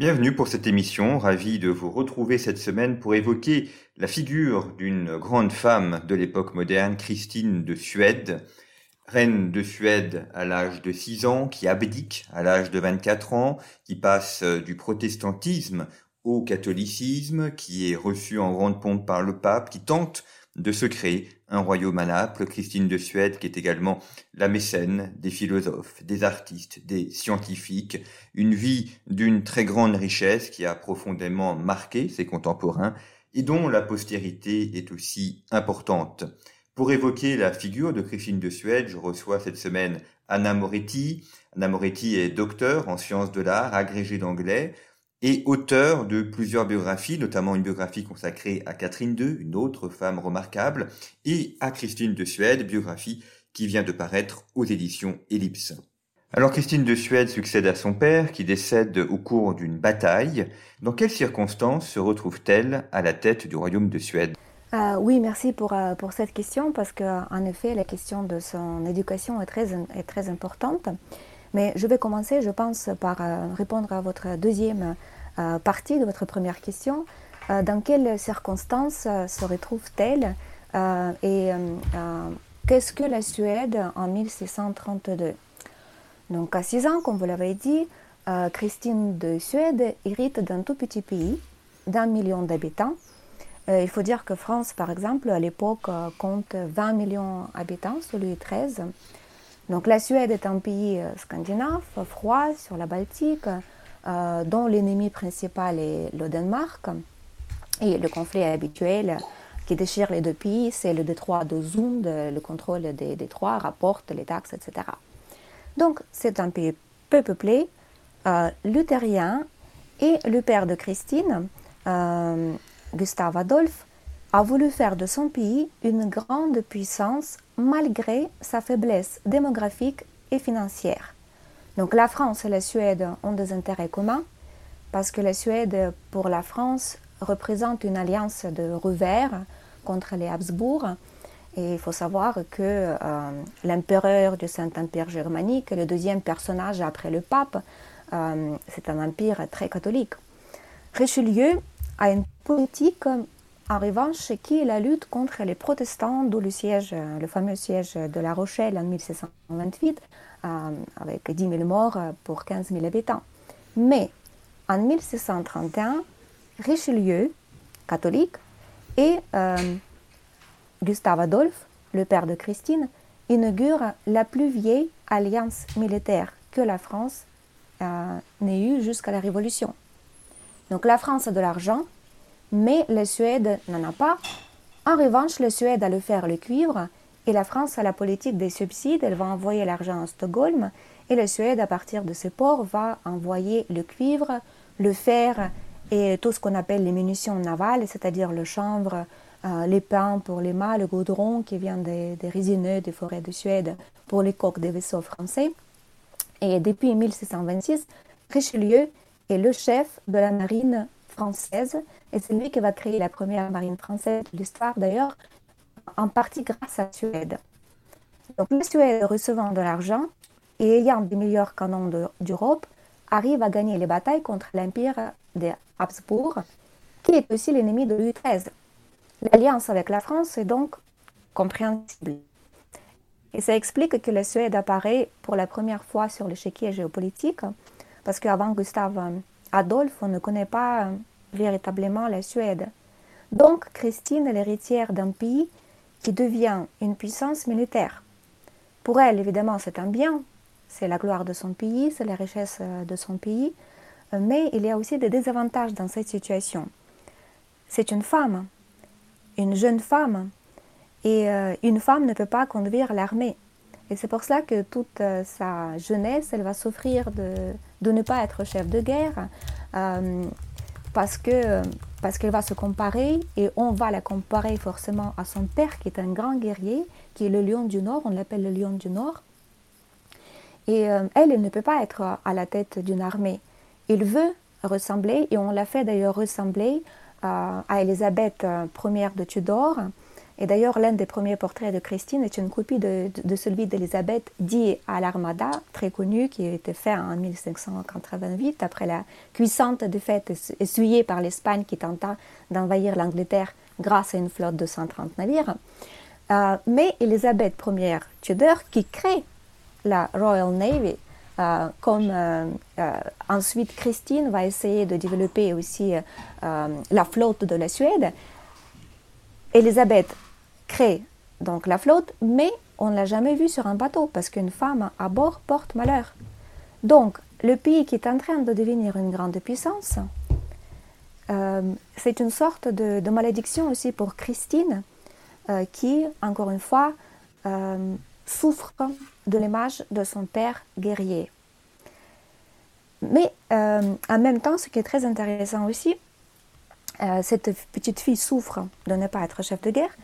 Bienvenue pour cette émission. Ravi de vous retrouver cette semaine pour évoquer la figure d'une grande femme de l'époque moderne, Christine de Suède. Reine de Suède à l'âge de 6 ans, qui abdique à l'âge de 24 ans, qui passe euh, du protestantisme au catholicisme, qui est reçu en grande pompe par le pape, qui tente de se créer un royaume à Naples, Christine de Suède, qui est également la mécène des philosophes, des artistes, des scientifiques, une vie d'une très grande richesse qui a profondément marqué ses contemporains et dont la postérité est aussi importante. Pour évoquer la figure de Christine de Suède, je reçois cette semaine Anna Moretti. Anna Moretti est docteur en sciences de l'art, agrégée d'anglais, et auteur de plusieurs biographies, notamment une biographie consacrée à Catherine II, une autre femme remarquable, et à Christine de Suède, biographie qui vient de paraître aux éditions Ellipse. Alors Christine de Suède succède à son père, qui décède au cours d'une bataille. Dans quelles circonstances se retrouve-t-elle à la tête du royaume de Suède? Euh, oui, merci pour, euh, pour cette question parce qu'en effet, la question de son éducation est très, est très importante. Mais je vais commencer, je pense, par euh, répondre à votre deuxième euh, partie de votre première question. Euh, dans quelles circonstances se retrouve-t-elle et qu'est-ce que la Suède en 1632 Donc à 6 ans, comme vous l'avez dit, Christine de Suède hérite d'un tout petit pays d'un million d'habitants. il faut dire que France, par exemple, à l'époque, compte 20 millions d'habitants Louis XIII. Donc la Suède est un pays euh, scandinave, froid, sur la Baltique, euh, dont l'ennemi principal est le Danemark. Et le conflit habituel qui déchire les deux pays, c'est le détroit de Zund, le contrôle des détroits, rapporte les taxes, etc. Donc c'est un pays peu peuplé, euh, luthérien, et le père de Christine, euh, Gustave Adolphe, a voulu faire de son pays une grande puissance malgré sa faiblesse démographique et financière. Donc la France et la Suède ont des intérêts communs parce que la Suède, pour la France, représente une alliance de revers contre les Habsbourg. Et il faut savoir que euh, l'empereur du Saint-Empire germanique, le deuxième personnage après le pape, euh, c'est un empire très catholique. Richelieu a une politique en revanche, qui est la lutte contre les protestants, d'où le siège, le fameux siège de La Rochelle en 1628, euh, avec 10 000 morts pour 15 000 habitants. Mais en 1631, Richelieu, catholique, et euh, Gustave Adolphe, le père de Christine, inaugurent la plus vieille alliance militaire que la France euh, n'ait eue jusqu'à la Révolution. Donc la France a de l'argent, mais la Suède n'en a pas. En revanche, la Suède a le fer le cuivre et la France a la politique des subsides. Elle va envoyer l'argent à Stockholm et la Suède, à partir de ces ports, va envoyer le cuivre, le fer et tout ce qu'on appelle les munitions navales, c'est-à-dire le chanvre, euh, les pains pour les mâts, le goudron qui vient des, des résineux des forêts de Suède pour les coques des vaisseaux français. Et depuis 1626, Richelieu est le chef de la marine française et c'est lui qui va créer la première marine française de l'histoire d'ailleurs, en partie grâce à Suède. Donc la Suède, recevant de l'argent et ayant des meilleurs canons d'Europe, arrive à gagner les batailles contre l'empire des Habsbourg, qui est aussi l'ennemi de Louis XIII. L'alliance avec la France est donc compréhensible. Et ça explique que la Suède apparaît pour la première fois sur l'échiquier géopolitique, parce qu'avant Gustave Adolphe, on ne connaît pas véritablement la Suède. Donc Christine est l'héritière d'un pays qui devient une puissance militaire. Pour elle, évidemment, c'est un bien, c'est la gloire de son pays, c'est la richesse euh, de son pays, euh, mais il y a aussi des désavantages dans cette situation. C'est une femme, une jeune femme, et euh, une femme ne peut pas conduire l'armée. Et c'est pour cela que toute sa jeunesse, elle va souffrir de, de ne pas être chef de guerre, parce que parce qu'elle va se comparer et on va la comparer forcément à son père qui est un grand guerrier, qui est le lion du Nord, on l'appelle le lion du Nord. Et elle, elle ne peut pas être à la tête d'une armée. Il veut ressembler, et on l'a fait d'ailleurs ressembler à Elisabeth Ier de Tudor. Et d'ailleurs, l'un des premiers portraits de Christine est une copie de, celui d'Elisabeth dit à l'Armada, très connu, qui a été fait en 1588, après la cuissante défaite essuyée par l'Espagne qui tenta d'envahir l'Angleterre grâce à une flotte de 130 navires. Euh, mais Elisabeth Ier Tudor, qui crée la Royal Navy, euh, comme euh, ensuite Christine va essayer de développer aussi la flotte de la Suède, Elisabeth crée donc la flotte, mais on ne l'a jamais vue sur un bateau parce qu'une femme à bord porte malheur. Donc, le pays qui est en train de devenir une grande puissance, euh, c'est une sorte de, malédiction aussi pour Christine, euh, qui, encore une fois, euh, souffre de l'image de son père guerrier. Mais en même temps, ce qui est très intéressant aussi, cette petite fille souffre de ne pas être chef de guerre,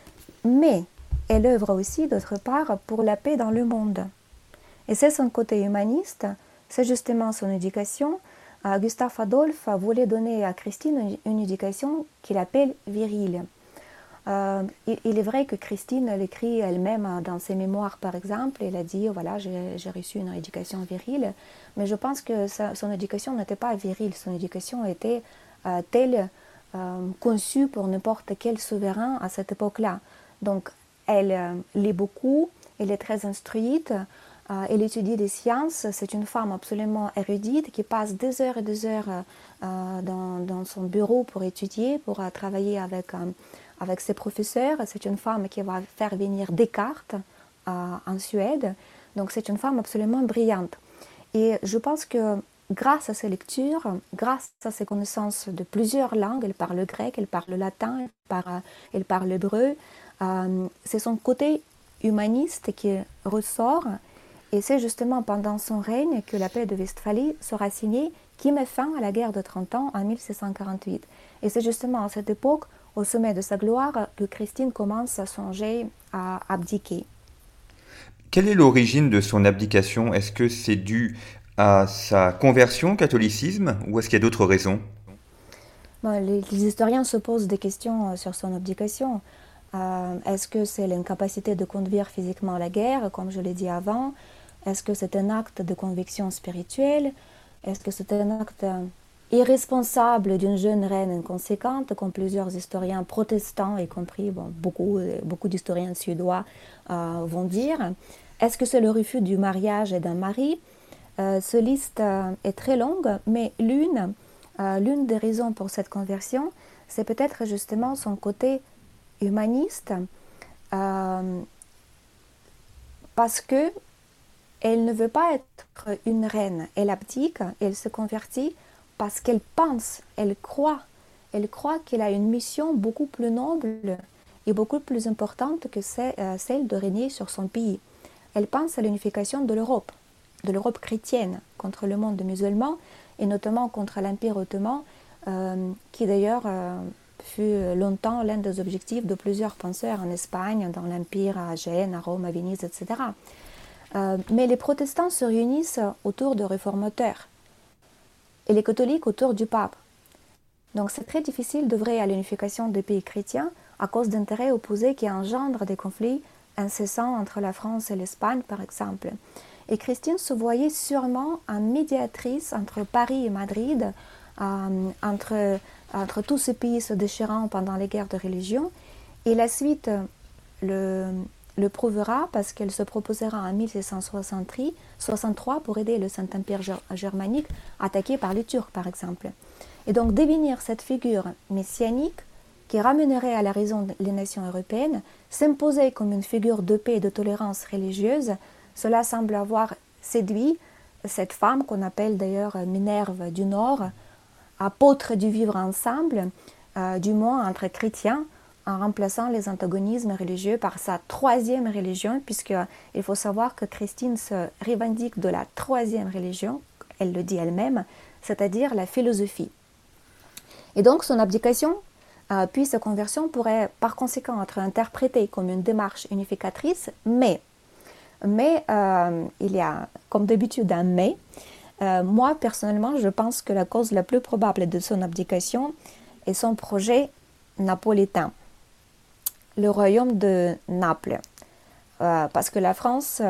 mais elle œuvre aussi, d'autre part, pour la paix dans le monde. Et c'est son côté humaniste, c'est justement son éducation. Euh, Gustave Adolphe voulait donner à Christine une éducation qu'il appelle virile. Euh, il, est vrai que Christine l'écrit elle-même dans ses mémoires, par exemple. Elle a dit voilà, j'ai reçu une éducation virile. Mais je pense que son éducation n'était pas virile. Son éducation était euh, telle, conçue pour n'importe quel souverain à cette époque-là. Donc, elle euh, lit beaucoup, elle est très instruite, euh, elle étudie des sciences. C'est une femme absolument érudite qui passe des heures et des heures euh, dans, son bureau pour étudier, pour travailler avec, avec ses professeurs. C'est une femme qui va faire venir Descartes en Suède. Donc, c'est une femme absolument brillante. Et je pense que grâce à ses lectures, grâce à ses connaissances de plusieurs langues, elle parle le grec, elle parle le latin, elle parle, l'hébreu, c'est son côté humaniste qui ressort et c'est justement pendant son règne que la paix de Westphalie sera signée qui met fin à la guerre de 30 ans en 1648. Et c'est justement à cette époque, au sommet de sa gloire, que Christine commence à songer à abdiquer. Quelle est l'origine de son abdication? Est-ce que c'est dû à sa conversion au catholicisme ou est-ce qu'il y a d'autres raisons? Les, historiens se posent des questions euh, sur son abdication. Euh, est-ce que c'est l'incapacité de conduire physiquement la guerre, comme je l'ai dit avant? Est-ce que c'est un acte de conviction spirituelle? Est-ce que c'est un acte irresponsable d'une jeune reine inconséquente, comme plusieurs historiens protestants, y compris beaucoup, beaucoup d'historiens suédois, euh, vont dire? Est-ce que c'est le refus du mariage et d'un mari? Euh, Ce liste est très longue, mais l'une, l'une des raisons pour cette conversion, c'est peut-être justement son côté humaniste euh, parce que elle ne veut pas être une reine. Elle abdique, elle se convertit parce qu'elle pense, elle croit, elle croit qu'elle a une mission beaucoup plus noble et beaucoup plus importante que euh, celle de régner sur son pays. Elle pense à l'unification de l'Europe, de l'Europe chrétienne contre le monde musulman et notamment contre l'Empire ottoman, euh, qui d'ailleurs fut longtemps l'un des objectifs de plusieurs penseurs en Espagne, dans l'Empire, à Gênes, à Rome, à Venise, etc. Euh, mais les protestants se réunissent autour de réformateurs et les catholiques autour du pape. Donc c'est très difficile d'œuvrer à l'unification des pays chrétiens à cause d'intérêts opposés qui engendrent des conflits incessants entre la France et l'Espagne, par exemple. Et Christine se voyait sûrement en médiatrice entre Paris et Madrid, euh, entre entre tous ces pays se déchirant pendant les guerres de religion. Et la suite le, le prouvera parce qu'elle se proposera en 1663 pour aider le Saint-Empire germanique attaqué par les Turcs, par exemple. Et donc devenir cette figure messianique qui ramènerait à la raison les nations européennes, s'imposer comme une figure de paix et de tolérance religieuse, cela semble avoir séduit cette femme qu'on appelle d'ailleurs Minerve du Nord, apôtre du vivre ensemble, euh, du moins entre chrétiens, en remplaçant les antagonismes religieux par sa troisième religion, puisqu'il faut savoir que Christine se revendique de la troisième religion, elle le dit elle-même, c'est-à-dire la philosophie. Et donc son abdication, euh, puis sa conversion pourrait par conséquent être interprétée comme une démarche unificatrice, mais, mais euh, il y a comme d'habitude un mais. Euh, moi, personnellement, je pense que la cause la plus probable de son abdication est son projet napolitain, le royaume de Naples, parce que la France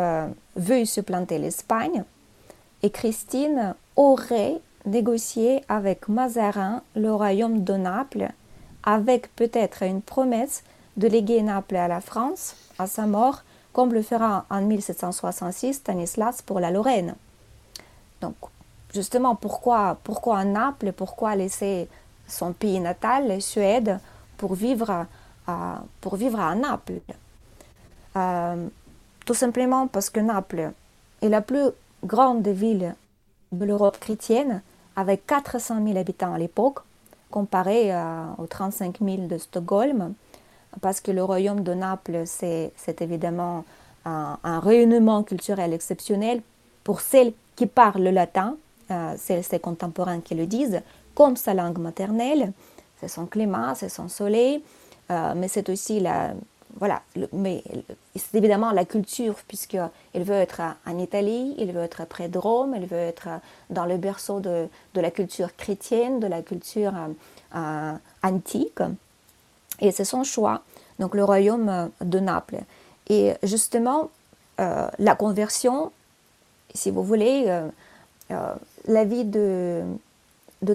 veut supplanter l'Espagne et Christine aurait négocié avec Mazarin le royaume de Naples, avec peut-être une promesse de léguer Naples à la France à sa mort, comme le fera en 1766 Stanislas pour la Lorraine. Donc, justement, pourquoi, pourquoi Naples Pourquoi laisser son pays natal, Suède, pour vivre à, pour vivre à Naples? Euh, Tout simplement parce que Naples est la plus grande ville de l'Europe chrétienne, avec 400 000 habitants à l'époque, comparé aux 35 000 de Stockholm, parce que le royaume de Naples, c'est évidemment un, rayonnement culturel exceptionnel pour celles qui parlent le latin, euh, c'est ses contemporains qui le disent, comme sa langue maternelle. C'est son climat, c'est son soleil, euh, mais c'est aussi la, voilà, mais c'est évidemment la culture, puisqu'il veut être en Italie, il veut être près de Rome, il veut être dans le berceau de, la culture chrétienne, de la culture euh, antique. Et c'est son choix, donc le royaume de Naples. Et justement, la conversion, si vous voulez, euh, la vie de,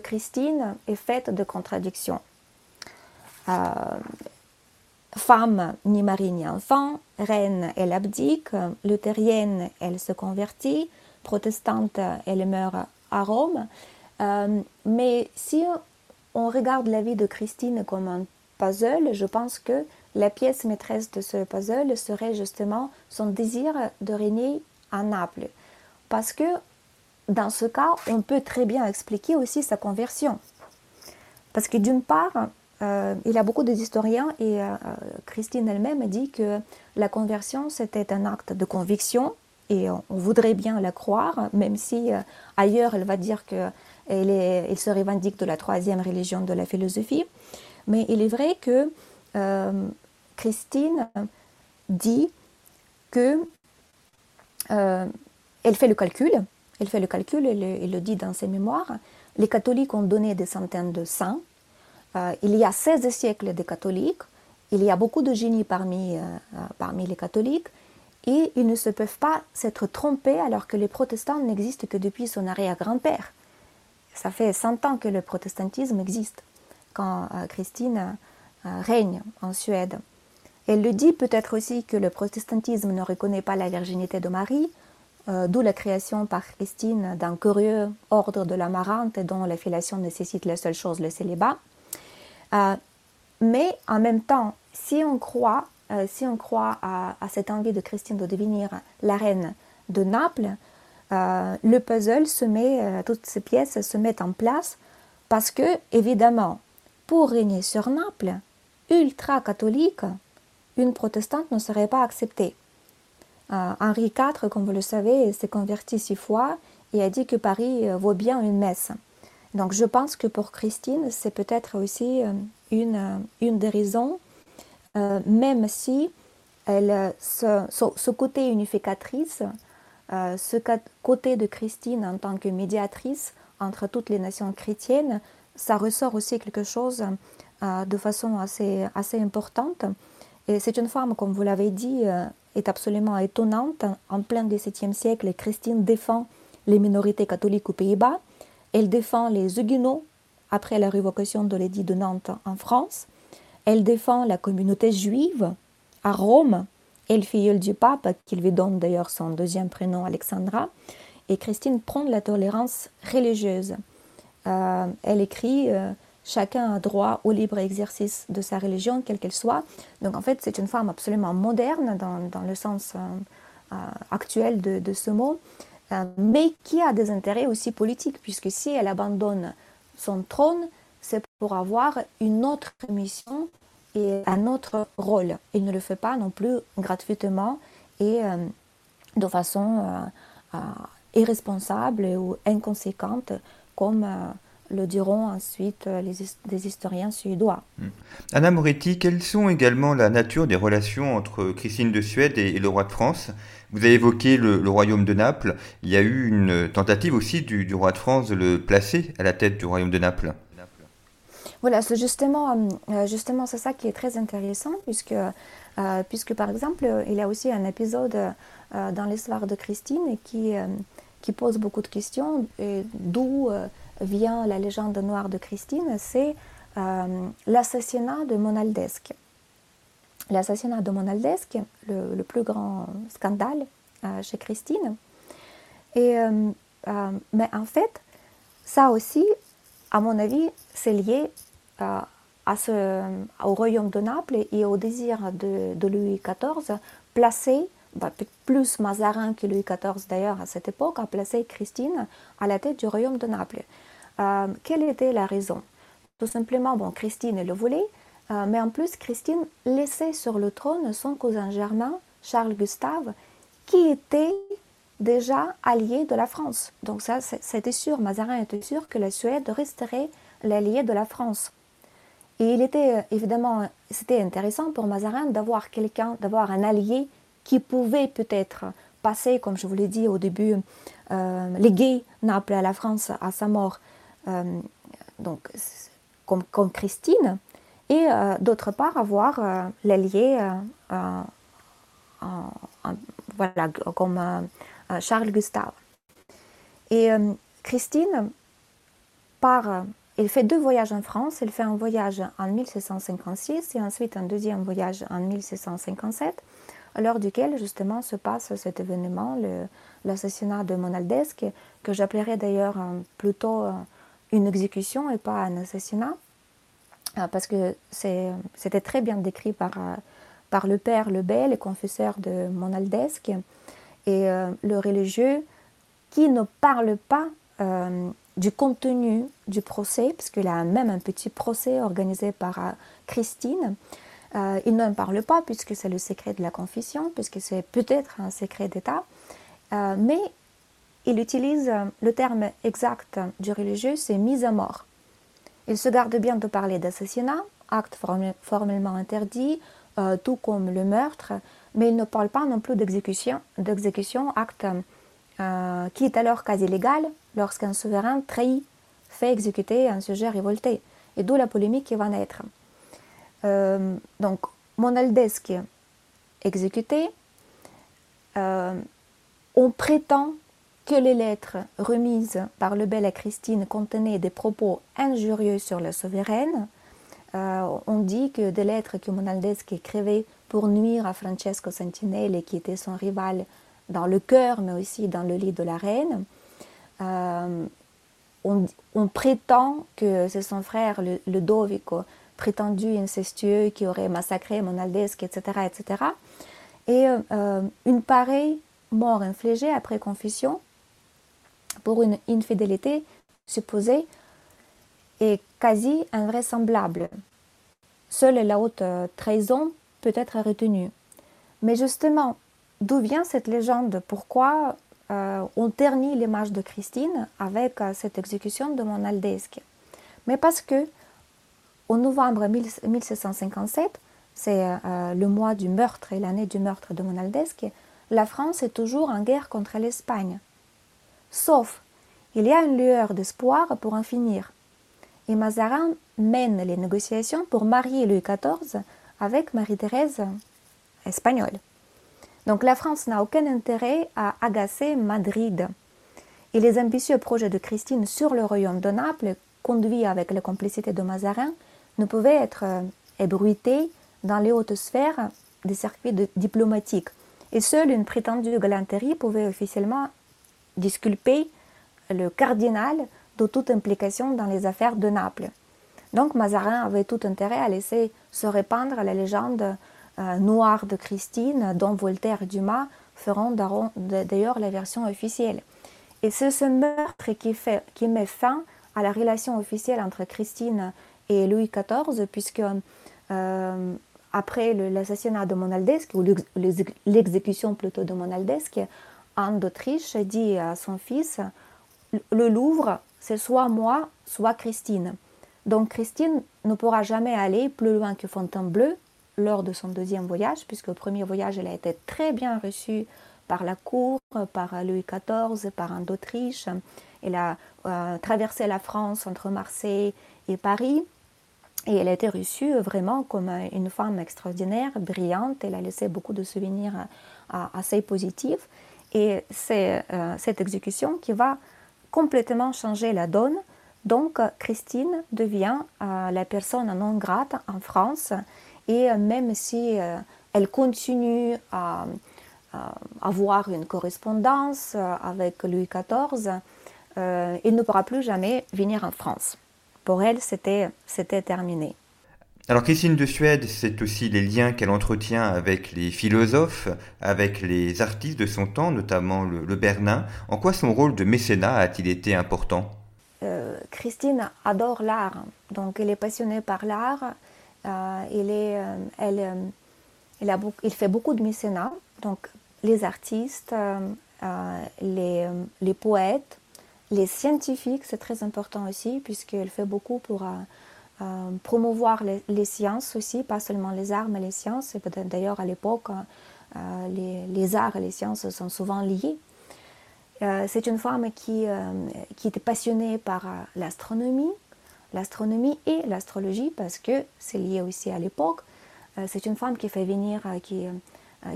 Christine est faite de contradictions femme ni mari ni enfant, reine, elle abdique, luthérienne, elle se convertit, protestante, elle meurt à Rome. Euh, mais si on regarde la vie de Christine comme un puzzle, je pense que la pièce maîtresse de ce puzzle serait justement son désir de régner à Naples. Parce que dans ce cas, on peut très bien expliquer aussi sa conversion. Parce que d'une part, euh, il y a beaucoup d'historiens et euh, Christine elle-même dit que la conversion c'était un acte de conviction et on, voudrait bien la croire, même si euh, ailleurs elle va dire qu'elle elle se revendique de la troisième religion de la philosophie. Mais il est vrai que Christine dit que elle fait le calcul, elle fait le calcul, elle, le dit dans ses mémoires. Les catholiques ont donné des centaines de saints euh, il y a 16 siècles de catholiques, il y a beaucoup de génies parmi, euh, euh, parmi les catholiques, et ils ne se peuvent pas s'être trompés alors que les protestants n'existent que depuis son arrière-grand-père. Ça fait 100 ans que le protestantisme existe, quand Christine règne en Suède. Elle le dit peut-être aussi que le protestantisme ne reconnaît pas la virginité de Marie, d'où la création par Christine d'un curieux ordre de l'amarante dont la filiation nécessite la seule chose, le célibat. Euh, mais en même temps, si on croit, euh, si on croit à, cette envie de Christine de devenir la reine de Naples, euh, le puzzle se met, toutes ces pièces se mettent en place parce que, évidemment, pour régner sur Naples, ultra catholique, une protestante ne serait pas acceptée. Henri IV, comme vous le savez, s'est converti six fois et a dit que Paris vaut bien une messe. Donc je pense que pour Christine, c'est peut-être aussi euh, une, euh, une des raisons, euh, même si elle, ce, côté unificatrice, ce côté de Christine en tant que médiatrice entre toutes les nations chrétiennes, ça ressort aussi quelque chose de façon assez, assez importante. C'est une femme, comme vous l'avez dit, est absolument étonnante. En plein XVIIe siècle, Christine défend les minorités catholiques aux Pays-Bas. Elle défend les Huguenots après la révocation de l'édit de Nantes en France. Elle défend la communauté juive à Rome. Elle filleule du pape, qui lui donne d'ailleurs son deuxième prénom Alexandra. Et Christine prend la tolérance religieuse. Euh, elle écrit euh, Chacun a droit au libre exercice de sa religion, quelle qu'elle soit. Donc en fait, c'est une femme absolument moderne dans, le sens euh, actuel de, ce mot. Euh, mais qui a des intérêts aussi politiques, puisque si elle abandonne son trône, c'est pour avoir une autre mission et un autre rôle. Il ne le fait pas non plus gratuitement et de façon irresponsable ou inconséquente comme le diront ensuite les, des historiens suédois. Hmm. Anna Moretti, quelles sont également la nature des relations entre Christine de Suède et, le roi de France? Vous avez évoqué le, royaume de Naples. Il y a eu une tentative aussi du, roi de France de le placer à la tête du royaume de Naples. Voilà, c'est justement, euh, justement c'est ça qui est très intéressant, puisque, euh, puisque par exemple, il y a aussi un épisode euh, dans l'histoire de Christine qui, qui pose beaucoup de questions, d'où vient la légende noire de Christine, c'est euh, l'assassinat de Monaldesque. L'assassinat de Monaldesque, le, plus grand scandale euh, chez Christine. Et, euh, mais en fait, ça aussi, à mon avis, c'est lié au royaume de Naples et au désir de, de Louis XIV placer bah, plus Mazarin que Louis XIV d'ailleurs à cette époque, a placé Christine à la tête du royaume de Naples. Euh, quelle était la raison? Tout simplement, bon, Christine le voulait, euh, mais en plus, Christine laissait sur le trône son cousin germain, Charles Gustave, qui était déjà allié de la France. Donc ça, c'était sûr, Mazarin était sûr que la Suède resterait l'allié de la France. Et il était évidemment, c'était intéressant pour Mazarin d'avoir quelqu'un, d'avoir un allié qui pouvait peut-être passer, comme je vous l'ai dit au début, euh, léguer Naples à la France à sa mort, euh, donc, comme, Christine, et euh, d'autre part avoir euh, l'allié voilà, comme Charles Gustave. Et Christine part, elle fait deux voyages en France. Elle fait un voyage en 1656 et ensuite un deuxième voyage en 1657, lors duquel justement se passe cet événement, l'assassinat de Monaldesque, que j'appellerais d'ailleurs plutôt une exécution et pas un assassinat, euh, parce que c'était très bien décrit par, euh, par le père Lebel, le confesseur de Monaldesque, et euh, le religieux qui ne parle pas du contenu du procès, parce qu'il a même un petit procès organisé par Christine. il n'en parle pas puisque c'est le secret de la confession, puisque c'est peut-être un secret d'État, mais il utilise le terme exact du religieux, c'est mise à mort. Il se garde bien de parler d'assassinat, acte formellement interdit, euh, tout comme le meurtre, mais il ne parle pas non plus d'exécution, d'exécution acte euh, qui est alors quasi légal lorsqu'un souverain trahit fait exécuter un sujet révolté, et d'où la polémique qui va naître. Euh, donc, Monaldesque exécuté, on prétend que les lettres remises par le bel à Christine contenaient des propos injurieux sur la souveraine. Euh, on dit que des lettres que Monaldeschi écrivait pour nuire à Francesco Santinelli, qui était son rival dans le cœur, mais aussi dans le lit de la reine. Euh, on, prétend que c'est son frère, le, Ludovico, prétendu incestueux, qui aurait massacré Monaldeschi, etc. etc. Et euh, une pareille mort infligée après confession pour une infidélité supposée est quasi invraisemblable. Seule la haute trahison peut être retenue. Mais justement, d'où vient cette légende? Pourquoi euh, on ternit l'image de Christine avec euh, cette exécution de Monaldesque Mais parce que, au novembre 1757, c'est euh, le mois du meurtre et l'année du meurtre de Monaldesque, la France est toujours en guerre contre l'Espagne. Sauf, il y a une lueur d'espoir pour en finir. Et Mazarin mène les négociations pour marier Louis XIV avec Marie-Thérèse espagnole. Donc la France n'a aucun intérêt à agacer Madrid. Et les ambitieux projets de Christine sur le royaume de Naples, conduits avec la complicité de Mazarin, ne pouvaient être euh, ébruités dans les hautes sphères des circuits diplomatiques. Et seule une prétendue galanterie pouvait officiellement disculper le cardinal de toute implication dans les affaires de Naples. Donc Mazarin avait tout intérêt à laisser se répandre la légende euh, noire de Christine, dont Voltaire et Dumas feront d'ailleurs la version officielle. Et c'est ce meurtre qui, met fin à la relation officielle entre Christine et Louis XIV, puisque après l'assassinat de Monaldeschi, ou l'exécution plutôt de Monaldeschi, Anne d'Autriche dit à son fils Le Louvre, c'est soit moi, soit Christine. Donc Christine ne pourra jamais aller plus loin que Fontainebleau lors de son deuxième voyage, puisque au premier voyage, elle a été très bien reçue par la cour, par Louis XIV, par Anne d'Autriche. Elle a euh, traversé la France entre Marseille et Paris. Et elle a été reçue vraiment comme une femme extraordinaire, brillante. Elle a laissé beaucoup de souvenirs assez positifs. Et c'est euh, cette exécution qui va complètement changer la donne. Donc Christine devient euh, la personne non grate en France. Et même si elle continue à avoir une correspondance avec Louis XIV, il ne pourra plus jamais venir en France. Pour elle, c'était terminé. Alors Christine de Suède, c'est aussi les liens qu'elle entretient avec les philosophes, avec les artistes de son temps, notamment le, Bernin. En quoi son rôle de mécénat a-t-il été important? Euh, Christine adore l'art, donc elle est passionnée par l'art. Euh, euh, elle, il fait beaucoup de mécénat, donc les artistes, les poètes, les scientifiques, c'est très important aussi, puisqu'elle fait beaucoup pour euh, euh, promouvoir les, sciences aussi, pas seulement les arts, mais les sciences. D'ailleurs à l'époque, euh, les, arts et les sciences sont souvent liés. c'est une femme qui, qui était passionnée par l'astronomie, l'astronomie et l'astrologie, parce que c'est lié aussi à l'époque. c'est une femme qui fait venir, qui,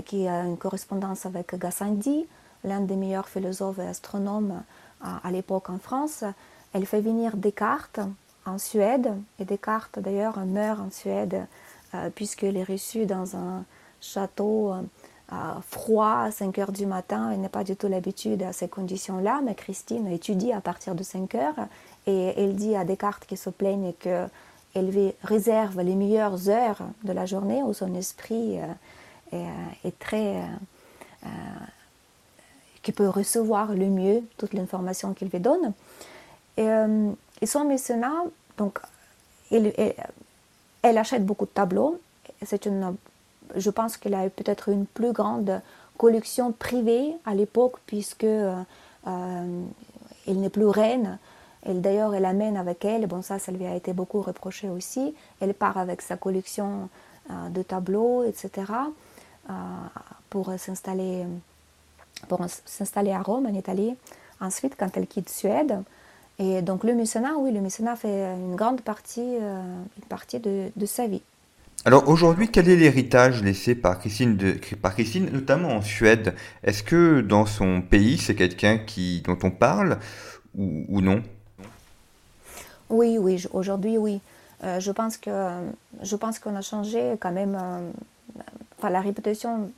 qui a une correspondance avec Gassendi, l'un des meilleurs philosophes et astronomes à, l'époque en France. Elle fait venir Descartes en Suède, et Descartes d'ailleurs meurt en Suède euh, puisqu'il est reçu dans un château euh, froid à 5 heures du matin. Elle n'a pas du tout l'habitude à ces conditions-là, mais Christine étudie à partir de 5 heures et elle dit à Descartes qu'il se plaigne qu'elle réserve les meilleures heures de la journée où son esprit euh, est, très qui peut recevoir le mieux toute l'information qu'il lui donne. Euh, son mécénat, donc, elle, achète beaucoup de tableaux. C'est une, je pense qu'elle a peut-être une plus grande collection privée à l'époque, puisque euh, euh, elle n'est plus reine. Elle, d'ailleurs, elle amène avec elle, bon ça, ça lui a été beaucoup reproché aussi, elle part avec sa collection de tableaux, etc., pour s'installer pour s'installer à Rome, en Italie. Ensuite, quand elle quitte Suède, et donc le mécénat, oui, le mécénat fait une grande partie, euh, une partie de, de, sa vie. Alors aujourd'hui, quel est l'héritage laissé par Christine, de, par Christine, notamment en Suède? Est-ce que dans son pays, c'est quelqu'un qui, dont on parle ou, ou non? Oui, oui, aujourd'hui, oui. Euh, je pense que je pense qu'on a changé quand même. Euh, enfin, la réputation.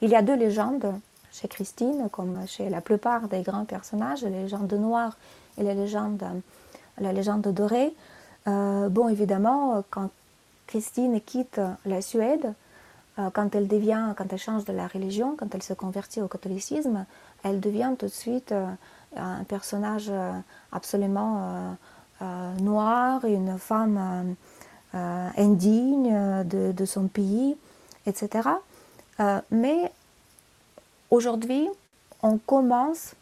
Il y a deux légendes chez Christine, comme chez la plupart des grands personnages, les légendes noires et les légendes, la légende dorée. Euh, bon, évidemment, quand Christine quitte la Suède, euh, quand elle devient, quand elle change de la religion, quand elle se convertit au catholicisme, elle devient tout de suite euh, un personnage absolument noir, une femme indigne de, de, son pays, etc. mais Aujourd'hui, on commence,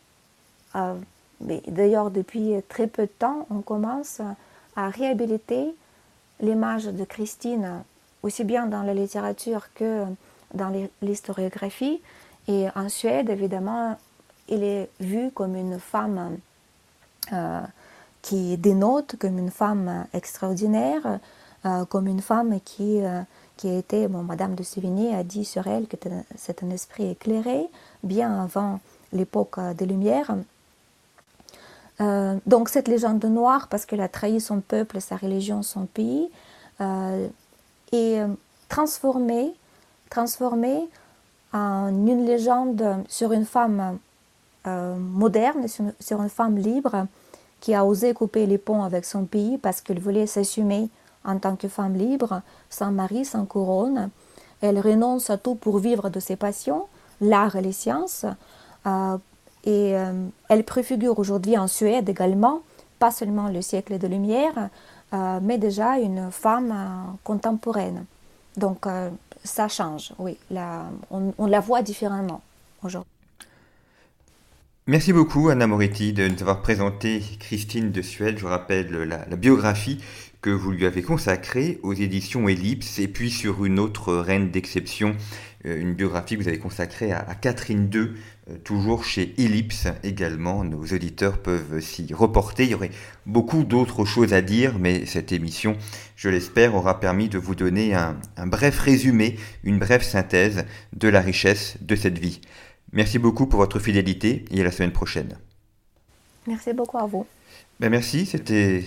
d'ailleurs depuis très peu de temps, on commence à réhabiliter l'image de Christine, aussi bien dans la littérature que dans l'historiographie. Et en Suède, évidemment, il est vu comme une femme euh, qui dénote, comme une femme extraordinaire, euh, comme une femme qui, euh, qui a été, bon, Madame de Sévigné a dit sur elle que c'est un esprit éclairé, bien avant l'époque des Lumières. Euh, donc cette légende noire, parce qu'elle a trahi son peuple, sa religion, son pays, euh, est transformée, transformée en une légende sur une femme euh, moderne, sur, une femme libre qui a osé couper les ponts avec son pays parce qu'elle voulait s'assumer en tant que femme libre, sans mari, sans couronne. Elle renonce à tout pour vivre de ses passions, l'art et les sciences. Euh, et euh, elle préfigure aujourd'hui en Suède également, pas seulement le siècle de lumière, euh, mais déjà une femme contemporaine. donc ça change, oui. on, la voit différemment aujourd'hui. Merci beaucoup Anna Moretti de nous avoir présenté Christine de Suède. Je rappelle la, biographie que vous lui avez consacrée aux éditions Ellipse et puis sur une autre reine d'exception, euh, une biographie que vous avez consacrée à, Catherine II, euh, toujours chez Ellipse également. Nos auditeurs peuvent s'y reporter. Il y aurait beaucoup d'autres choses à dire, mais cette émission, je l'espère, aura permis de vous donner un, bref résumé, une brève synthèse de la richesse de cette vie. Merci beaucoup pour votre fidélité et à la semaine prochaine. Merci beaucoup à vous. Ben merci, c'était